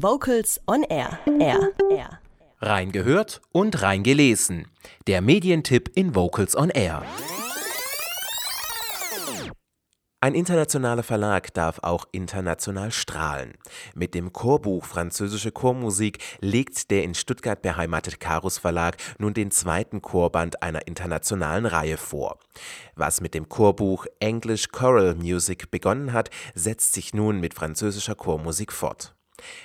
Vocals on Air. Air. Air. Rein gehört und rein gelesen. Der Medientipp in Vocals on Air. Ein internationaler Verlag darf auch international strahlen. Mit dem Chorbuch Französische Chormusik legt der in Stuttgart beheimatete Karus Verlag nun den zweiten Chorband einer internationalen Reihe vor. Was mit dem Chorbuch English Choral Music begonnen hat, setzt sich nun mit französischer Chormusik fort.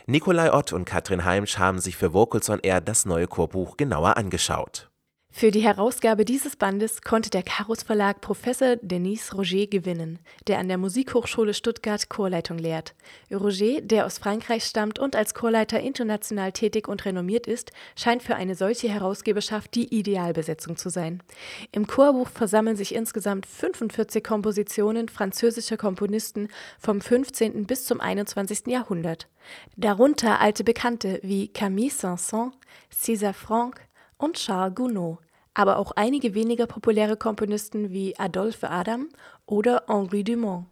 Nikolai Ott und Katrin Heimsch haben sich für Vocals on Air das neue Chorbuch genauer angeschaut. Für die Herausgabe dieses Bandes konnte der Karus Verlag Professor Denis Roger gewinnen, der an der Musikhochschule Stuttgart Chorleitung lehrt. Roger, der aus Frankreich stammt und als Chorleiter international tätig und renommiert ist, scheint für eine solche Herausgeberschaft die Idealbesetzung zu sein. Im Chorbuch versammeln sich insgesamt 45 Kompositionen französischer Komponisten vom 15. bis zum 21. Jahrhundert. Darunter alte Bekannte wie Camille Saint-Saëns, César Franck, und Charles Gounod, aber auch einige weniger populäre Komponisten wie Adolphe Adam oder Henri Dumont.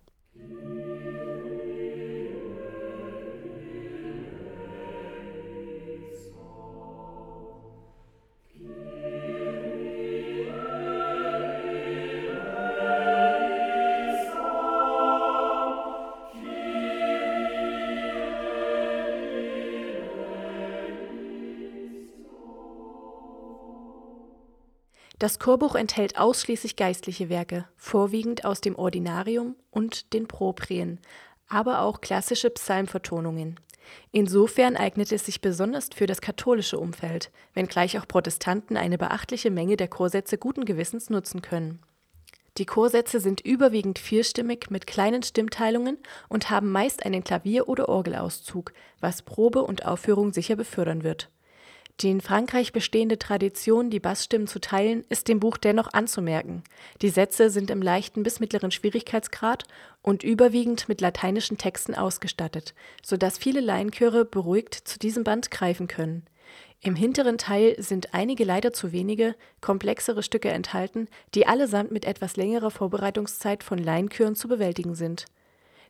Das Chorbuch enthält ausschließlich geistliche Werke, vorwiegend aus dem Ordinarium und den Proprien, aber auch klassische Psalmvertonungen. Insofern eignet es sich besonders für das katholische Umfeld, wenngleich auch Protestanten eine beachtliche Menge der Chorsätze guten Gewissens nutzen können. Die Chorsätze sind überwiegend vierstimmig mit kleinen Stimmteilungen und haben meist einen Klavier- oder Orgelauszug, was Probe und Aufführung sicher befördern wird die in Frankreich bestehende Tradition, die Bassstimmen zu teilen, ist dem Buch dennoch anzumerken. Die Sätze sind im leichten bis mittleren Schwierigkeitsgrad und überwiegend mit lateinischen Texten ausgestattet, so dass viele Laienchöre beruhigt zu diesem Band greifen können. Im hinteren Teil sind einige leider zu wenige, komplexere Stücke enthalten, die allesamt mit etwas längerer Vorbereitungszeit von Laienchören zu bewältigen sind.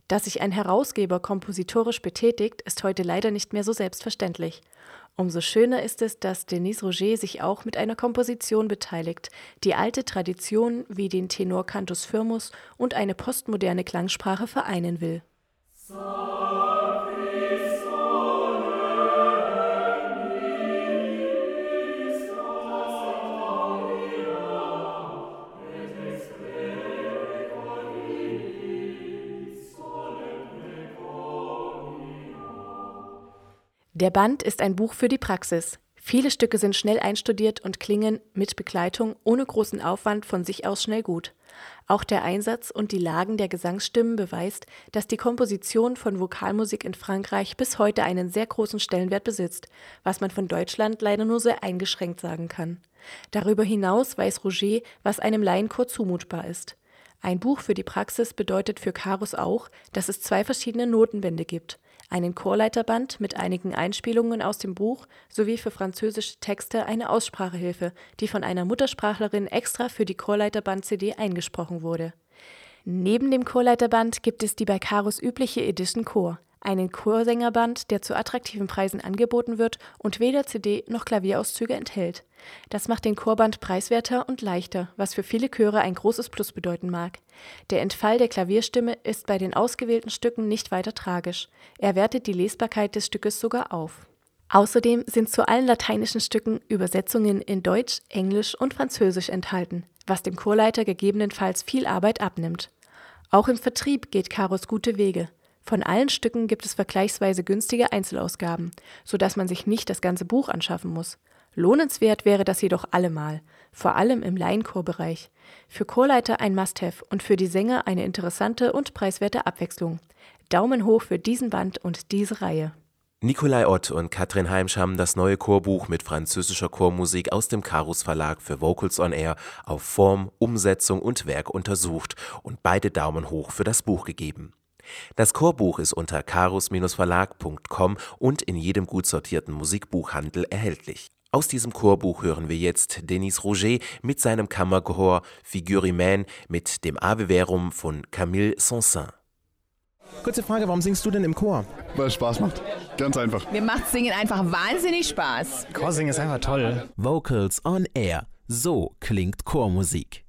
Dass sich ein Herausgeber kompositorisch betätigt, ist heute leider nicht mehr so selbstverständlich. Umso schöner ist es, dass Denis Roger sich auch mit einer Komposition beteiligt, die alte Traditionen wie den Tenor Cantus Firmus und eine postmoderne Klangsprache vereinen will. So. Der Band ist ein Buch für die Praxis. Viele Stücke sind schnell einstudiert und klingen mit Begleitung ohne großen Aufwand von sich aus schnell gut. Auch der Einsatz und die Lagen der Gesangsstimmen beweist, dass die Komposition von Vokalmusik in Frankreich bis heute einen sehr großen Stellenwert besitzt, was man von Deutschland leider nur sehr eingeschränkt sagen kann. Darüber hinaus weiß Roger, was einem Laienchor zumutbar ist. Ein Buch für die Praxis bedeutet für Karus auch, dass es zwei verschiedene Notenbände gibt einen Chorleiterband mit einigen Einspielungen aus dem Buch sowie für französische Texte eine Aussprachehilfe, die von einer Muttersprachlerin extra für die Chorleiterband-CD eingesprochen wurde. Neben dem Chorleiterband gibt es die bei Karus übliche Edition Chor einen Chorsängerband, der zu attraktiven Preisen angeboten wird und weder CD noch Klavierauszüge enthält. Das macht den Chorband preiswerter und leichter, was für viele Chöre ein großes Plus bedeuten mag. Der Entfall der Klavierstimme ist bei den ausgewählten Stücken nicht weiter tragisch. Er wertet die Lesbarkeit des Stückes sogar auf. Außerdem sind zu allen lateinischen Stücken Übersetzungen in Deutsch, Englisch und Französisch enthalten, was dem Chorleiter gegebenenfalls viel Arbeit abnimmt. Auch im Vertrieb geht Karos gute Wege. Von allen Stücken gibt es vergleichsweise günstige Einzelausgaben, so dass man sich nicht das ganze Buch anschaffen muss. Lohnenswert wäre das jedoch allemal, vor allem im Laienchorbereich. Für Chorleiter ein Must-Have und für die Sänger eine interessante und preiswerte Abwechslung. Daumen hoch für diesen Band und diese Reihe. Nikolai Ott und Katrin Heimsch haben das neue Chorbuch mit französischer Chormusik aus dem Karus Verlag für Vocals on Air auf Form, Umsetzung und Werk untersucht und beide Daumen hoch für das Buch gegeben. Das Chorbuch ist unter karus-verlag.com und in jedem gut sortierten Musikbuchhandel erhältlich. Aus diesem Chorbuch hören wir jetzt Denis Roger mit seinem Kammerchor Figure Humaine mit dem Ave Verum von Camille Saint-Saëns. Kurze Frage, warum singst du denn im Chor? Weil es Spaß macht. Ganz einfach. Mir macht Singen einfach wahnsinnig Spaß. Chorsingen ist einfach toll. Vocals on Air. So klingt Chormusik.